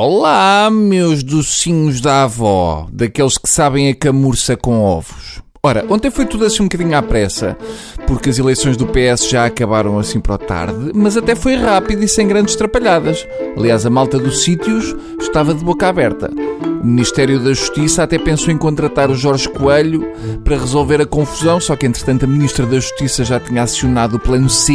Olá, meus docinhos da avó, daqueles que sabem a camurça com ovos. Ora, ontem foi tudo assim um bocadinho à pressa, porque as eleições do PS já acabaram assim para o tarde, mas até foi rápido e sem grandes trapalhadas. Aliás, a malta dos sítios estava de boca aberta. O Ministério da Justiça até pensou em contratar o Jorge Coelho para resolver a confusão, só que entretanto a Ministra da Justiça já tinha acionado o Plano C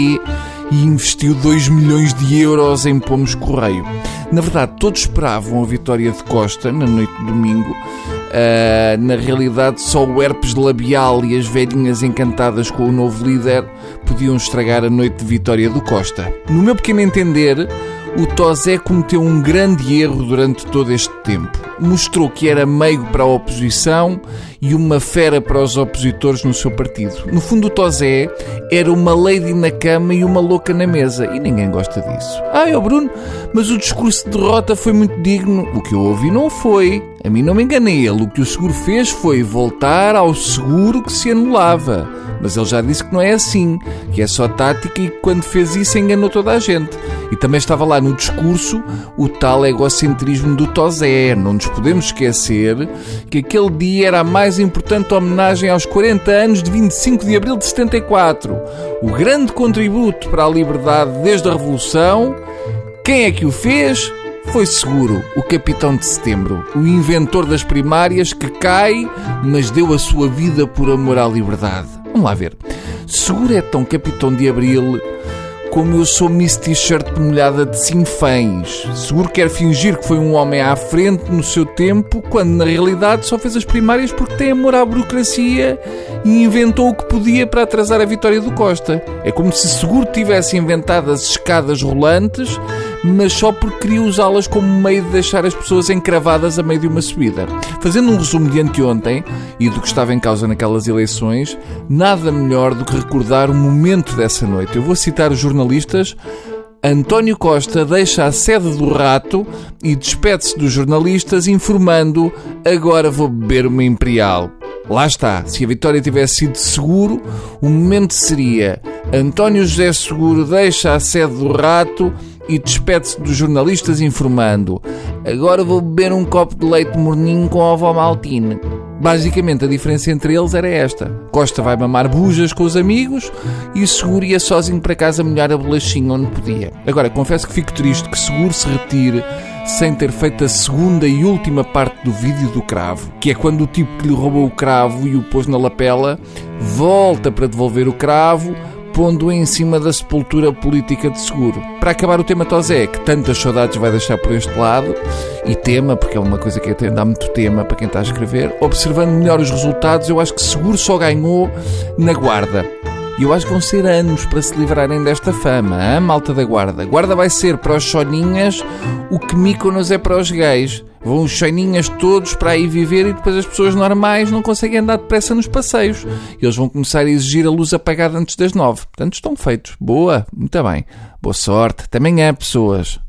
e investiu 2 milhões de euros em pomos correio. Na verdade, todos esperavam a vitória de Costa na noite de domingo. Uh, na realidade, só o herpes labial e as velhinhas encantadas com o novo líder podiam estragar a noite de vitória do Costa. No meu pequeno entender, o Tosé cometeu um grande erro durante todo este tempo. Mostrou que era meigo para a oposição e uma fera para os opositores no seu partido. No fundo, o Tosé era uma lady na cama e uma louca na mesa. E ninguém gosta disso. Ah, é o Bruno, mas o discurso de derrota foi muito digno. O que eu ouvi não foi. A mim não me enganei ele. O que o seguro fez foi voltar ao seguro que se anulava. Mas ele já disse que não é assim, que é só tática e que quando fez isso enganou toda a gente. E também estava lá no discurso o tal egocentrismo do Tosé. Não nos podemos esquecer que aquele dia era a mais importante homenagem aos 40 anos de 25 de abril de 74. O grande contributo para a liberdade desde a Revolução. Quem é que o fez? Foi seguro o capitão de setembro, o inventor das primárias que cai, mas deu a sua vida por amor à liberdade. Vamos lá ver. Seguro é tão capitão de abril como eu sou Miss T-shirt molhada de sinfãs. Seguro quer fingir que foi um homem à frente no seu tempo, quando na realidade só fez as primárias porque tem amor à burocracia e inventou o que podia para atrasar a vitória do Costa. É como se Seguro tivesse inventado as escadas rolantes mas só porque queria usá-las como meio de deixar as pessoas encravadas a meio de uma subida. Fazendo um resumo de anteontem e do que estava em causa naquelas eleições, nada melhor do que recordar o momento dessa noite. Eu vou citar os jornalistas. António Costa deixa a sede do rato e despede-se dos jornalistas informando agora vou beber uma Imperial. Lá está, se a vitória tivesse sido seguro, o momento seria António José Seguro deixa a sede do rato e despede-se dos jornalistas informando agora vou beber um copo de leite morninho com ovo maltine. Basicamente a diferença entre eles era esta. Costa vai mamar bujas com os amigos e Seguro ia sozinho para casa molhar a bolachinha onde podia. Agora, confesso que fico triste que Seguro se retire sem ter feito a segunda e última parte do vídeo do cravo, que é quando o tipo que lhe roubou o cravo e o pôs na lapela volta para devolver o cravo pondo em cima da sepultura política de seguro. Para acabar o tema Tosé, que tantas saudades vai deixar por este lado, e tema, porque é uma coisa que até dá muito tema para quem está a escrever, observando melhor os resultados, eu acho que seguro só ganhou na guarda. E eu acho que vão ser anos para se livrarem desta fama, a malta da guarda. Guarda vai ser para os soninhas o que Mykonos é para os gays. Vão os soninhas todos para aí viver e depois as pessoas normais não conseguem andar depressa nos passeios. Eles vão começar a exigir a luz apagada antes das nove. Portanto, estão feitos. Boa, muito bem. Boa sorte. Também é, pessoas.